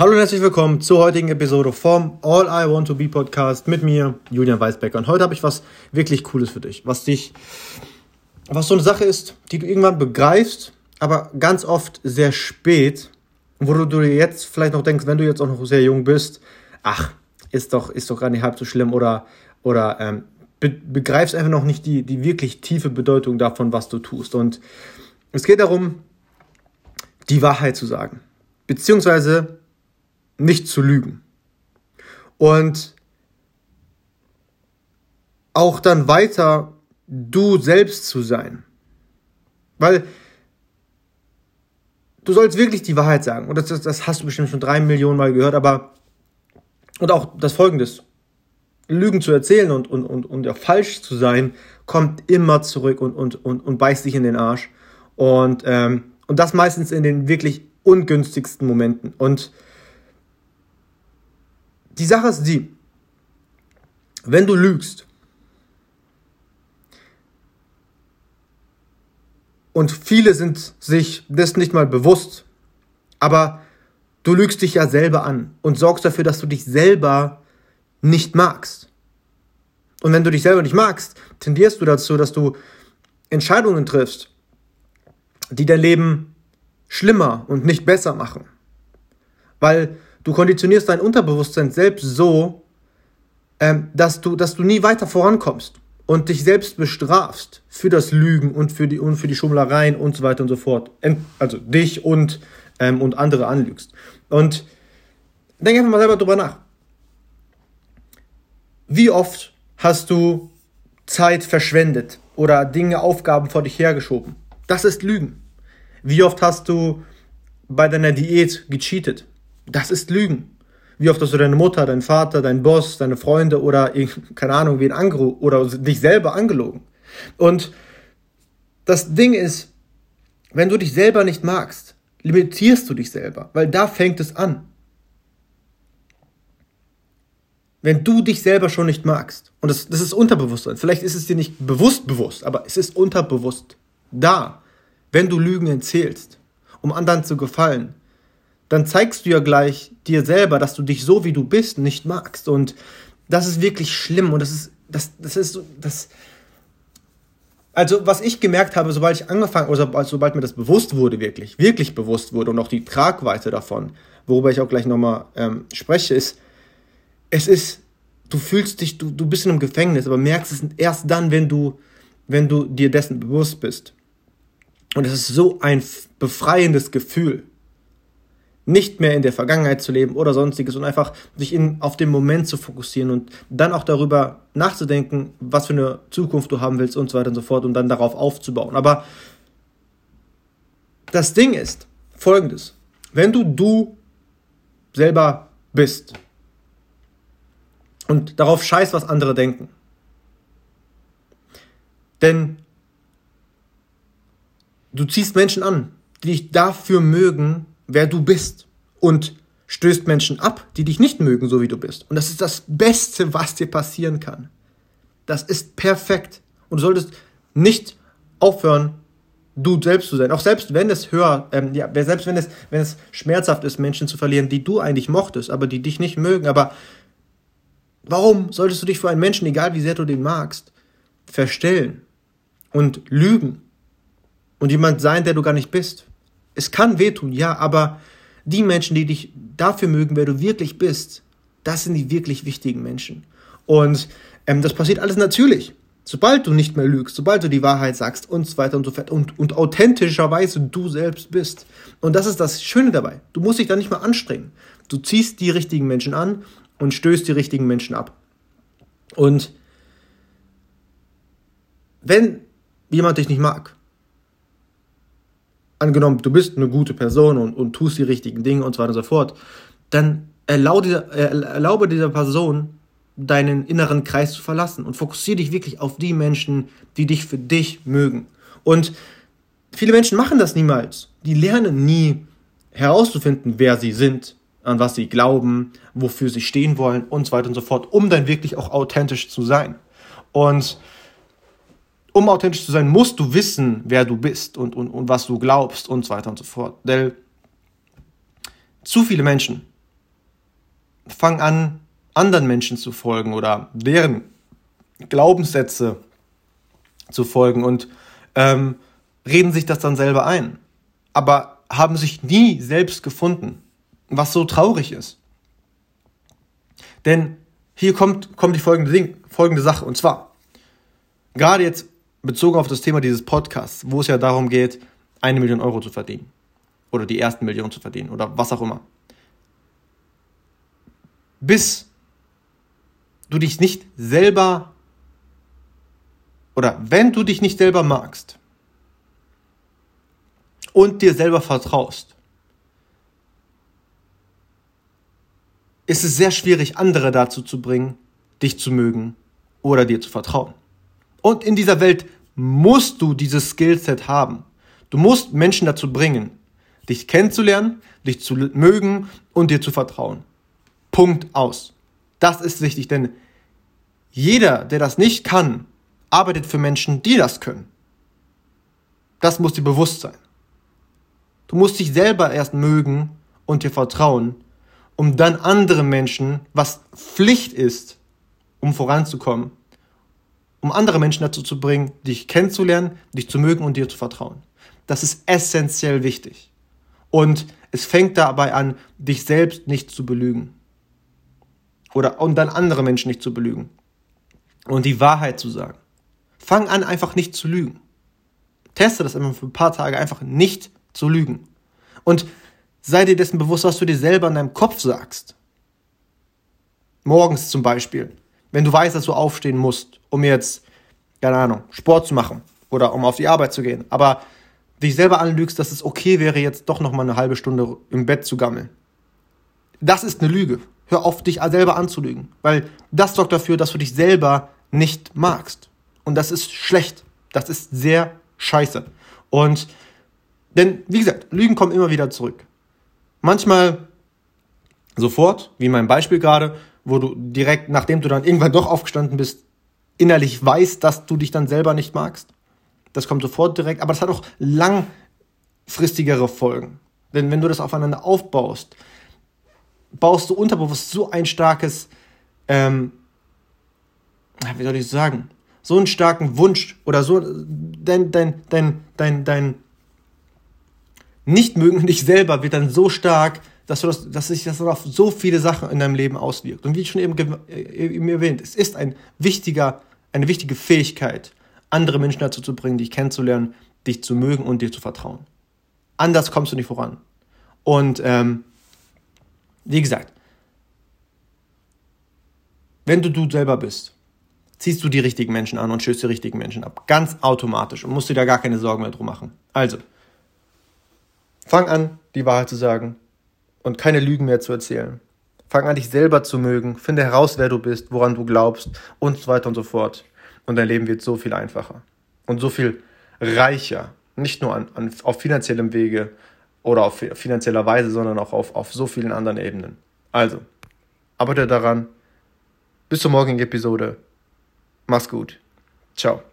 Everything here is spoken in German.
Hallo und herzlich willkommen zur heutigen Episode vom All I Want to Be Podcast mit mir, Julian Weisbecker. Und heute habe ich was wirklich Cooles für dich, was dich, was so eine Sache ist, die du irgendwann begreifst, aber ganz oft sehr spät, wo du dir jetzt vielleicht noch denkst, wenn du jetzt auch noch sehr jung bist, ach, ist doch, ist doch gar nicht halb so schlimm oder, oder ähm, be begreifst einfach noch nicht die, die wirklich tiefe Bedeutung davon, was du tust. Und es geht darum, die Wahrheit zu sagen, beziehungsweise nicht zu lügen. Und auch dann weiter du selbst zu sein. Weil du sollst wirklich die Wahrheit sagen. Und das, das, hast du bestimmt schon drei Millionen Mal gehört, aber und auch das Folgendes. Lügen zu erzählen und, und, und, und ja, falsch zu sein, kommt immer zurück und, und, und, und beißt dich in den Arsch. Und, ähm, und das meistens in den wirklich ungünstigsten Momenten. Und die Sache ist die, wenn du lügst und viele sind sich das nicht mal bewusst, aber du lügst dich ja selber an und sorgst dafür, dass du dich selber nicht magst. Und wenn du dich selber nicht magst, tendierst du dazu, dass du Entscheidungen triffst, die dein Leben schlimmer und nicht besser machen. Weil du konditionierst dein Unterbewusstsein selbst so, ähm, dass, du, dass du nie weiter vorankommst und dich selbst bestrafst für das Lügen und für die, und für die Schummlereien und so weiter und so fort. Also dich und, ähm, und andere anlügst. Und denk einfach mal selber drüber nach. Wie oft hast du Zeit verschwendet oder Dinge, Aufgaben vor dich hergeschoben? Das ist Lügen. Wie oft hast du bei deiner Diät gecheatet? Das ist Lügen. Wie oft hast du deine Mutter, deinen Vater, deinen Boss, deine Freunde oder keine Ahnung, wen angerufen oder dich selber angelogen? Und das Ding ist, wenn du dich selber nicht magst, limitierst du dich selber, weil da fängt es an. Wenn du dich selber schon nicht magst, und das, das ist Unterbewusstsein, vielleicht ist es dir nicht bewusst bewusst, aber es ist unterbewusst da, wenn du Lügen erzählst, um anderen zu gefallen, dann zeigst du ja gleich dir selber, dass du dich so wie du bist nicht magst. Und das ist wirklich schlimm. Und das ist, das, das ist so, das. Also, was ich gemerkt habe, sobald ich angefangen, oder sobald mir das bewusst wurde, wirklich, wirklich bewusst wurde und auch die Tragweite davon, worüber ich auch gleich nochmal ähm, spreche, ist, es ist, du fühlst dich, du, du bist in einem Gefängnis, aber merkst es erst dann, wenn du, wenn du dir dessen bewusst bist. Und es ist so ein befreiendes Gefühl, nicht mehr in der Vergangenheit zu leben oder sonstiges und einfach sich in, auf den Moment zu fokussieren und dann auch darüber nachzudenken, was für eine Zukunft du haben willst und so weiter und so fort und dann darauf aufzubauen. Aber das Ding ist folgendes. Wenn du du selber bist, und darauf scheiß, was andere denken. Denn du ziehst Menschen an, die dich dafür mögen, wer du bist. Und stößt Menschen ab, die dich nicht mögen, so wie du bist. Und das ist das Beste, was dir passieren kann. Das ist perfekt. Und du solltest nicht aufhören, du selbst zu sein. Auch selbst wenn es höher, ähm, ja, selbst wenn es, wenn es schmerzhaft ist, Menschen zu verlieren, die du eigentlich mochtest, aber die dich nicht mögen, aber Warum solltest du dich für einen Menschen, egal wie sehr du den magst, verstellen und lügen und jemand sein, der du gar nicht bist? Es kann wehtun, ja, aber die Menschen, die dich dafür mögen, wer du wirklich bist, das sind die wirklich wichtigen Menschen. Und ähm, das passiert alles natürlich. Sobald du nicht mehr lügst, sobald du die Wahrheit sagst und so weiter und so fort und, und authentischerweise du selbst bist. Und das ist das Schöne dabei. Du musst dich da nicht mehr anstrengen. Du ziehst die richtigen Menschen an und stößt die richtigen Menschen ab. Und wenn jemand dich nicht mag, angenommen, du bist eine gute Person und, und tust die richtigen Dinge und so weiter und so fort, dann erlaube erlaube dieser Person, deinen inneren Kreis zu verlassen und fokussiere dich wirklich auf die Menschen, die dich für dich mögen. Und viele Menschen machen das niemals. Die lernen nie herauszufinden, wer sie sind an was sie glauben, wofür sie stehen wollen und so weiter und so fort, um dann wirklich auch authentisch zu sein. Und um authentisch zu sein, musst du wissen, wer du bist und, und, und was du glaubst und so weiter und so fort. Denn zu viele Menschen fang an, anderen Menschen zu folgen oder deren Glaubenssätze zu folgen und ähm, reden sich das dann selber ein. Aber haben sich nie selbst gefunden, was so traurig ist. Denn hier kommt, kommt die folgende, Ding, folgende Sache, und zwar, gerade jetzt bezogen auf das Thema dieses Podcasts, wo es ja darum geht, eine Million Euro zu verdienen. Oder die ersten Millionen zu verdienen. Oder was auch immer. Bis du dich nicht selber oder wenn du dich nicht selber magst und dir selber vertraust, ist es sehr schwierig, andere dazu zu bringen, dich zu mögen oder dir zu vertrauen. Und in dieser Welt musst du dieses Skillset haben. Du musst Menschen dazu bringen, dich kennenzulernen, dich zu mögen und dir zu vertrauen. Punkt aus. Das ist wichtig, denn jeder, der das nicht kann, arbeitet für Menschen, die das können. Das muss dir bewusst sein. Du musst dich selber erst mögen und dir vertrauen, um dann andere Menschen, was Pflicht ist, um voranzukommen, um andere Menschen dazu zu bringen, dich kennenzulernen, dich zu mögen und dir zu vertrauen. Das ist essentiell wichtig. Und es fängt dabei an, dich selbst nicht zu belügen. Oder und dann andere Menschen nicht zu belügen. Und die Wahrheit zu sagen. Fang an, einfach nicht zu lügen. Teste das immer für ein paar Tage, einfach nicht zu lügen. Und sei dir dessen bewusst, was du dir selber in deinem Kopf sagst. Morgens zum Beispiel, wenn du weißt, dass du aufstehen musst, um jetzt, keine Ahnung, Sport zu machen oder um auf die Arbeit zu gehen, aber dich selber anlügst, dass es okay wäre, jetzt doch noch mal eine halbe Stunde im Bett zu gammeln. Das ist eine Lüge. Hör auf, dich selber anzulügen, weil das sorgt dafür, dass du dich selber nicht magst. Und das ist schlecht. Das ist sehr scheiße. Und, denn, wie gesagt, Lügen kommen immer wieder zurück. Manchmal sofort, wie mein Beispiel gerade, wo du direkt, nachdem du dann irgendwann doch aufgestanden bist, innerlich weißt, dass du dich dann selber nicht magst. Das kommt sofort direkt, aber das hat auch langfristigere Folgen. Denn wenn du das aufeinander aufbaust, baust du unterbewusst so ein starkes, ähm, wie soll ich sagen, so einen starken Wunsch oder so dein, dein, dein, dein, dein Nicht-Mögen dich selber wird dann so stark, dass, du das, dass sich das auf so viele Sachen in deinem Leben auswirkt. Und wie ich schon eben, äh, eben erwähnt, es ist ein wichtiger, eine wichtige Fähigkeit, andere Menschen dazu zu bringen, dich kennenzulernen, dich zu mögen und dir zu vertrauen. Anders kommst du nicht voran. Und ähm, wie gesagt, wenn du du selber bist, ziehst du die richtigen Menschen an und stößt die richtigen Menschen ab. Ganz automatisch und musst dir da gar keine Sorgen mehr drum machen. Also, fang an, die Wahrheit zu sagen und keine Lügen mehr zu erzählen. Fang an, dich selber zu mögen, finde heraus, wer du bist, woran du glaubst und so weiter und so fort. Und dein Leben wird so viel einfacher und so viel reicher. Nicht nur an, an, auf finanziellem Wege oder auf finanzieller Weise, sondern auch auf, auf so vielen anderen Ebenen. Also, arbeite daran. Bis zur morgigen Episode. Mach's gut. Ciao.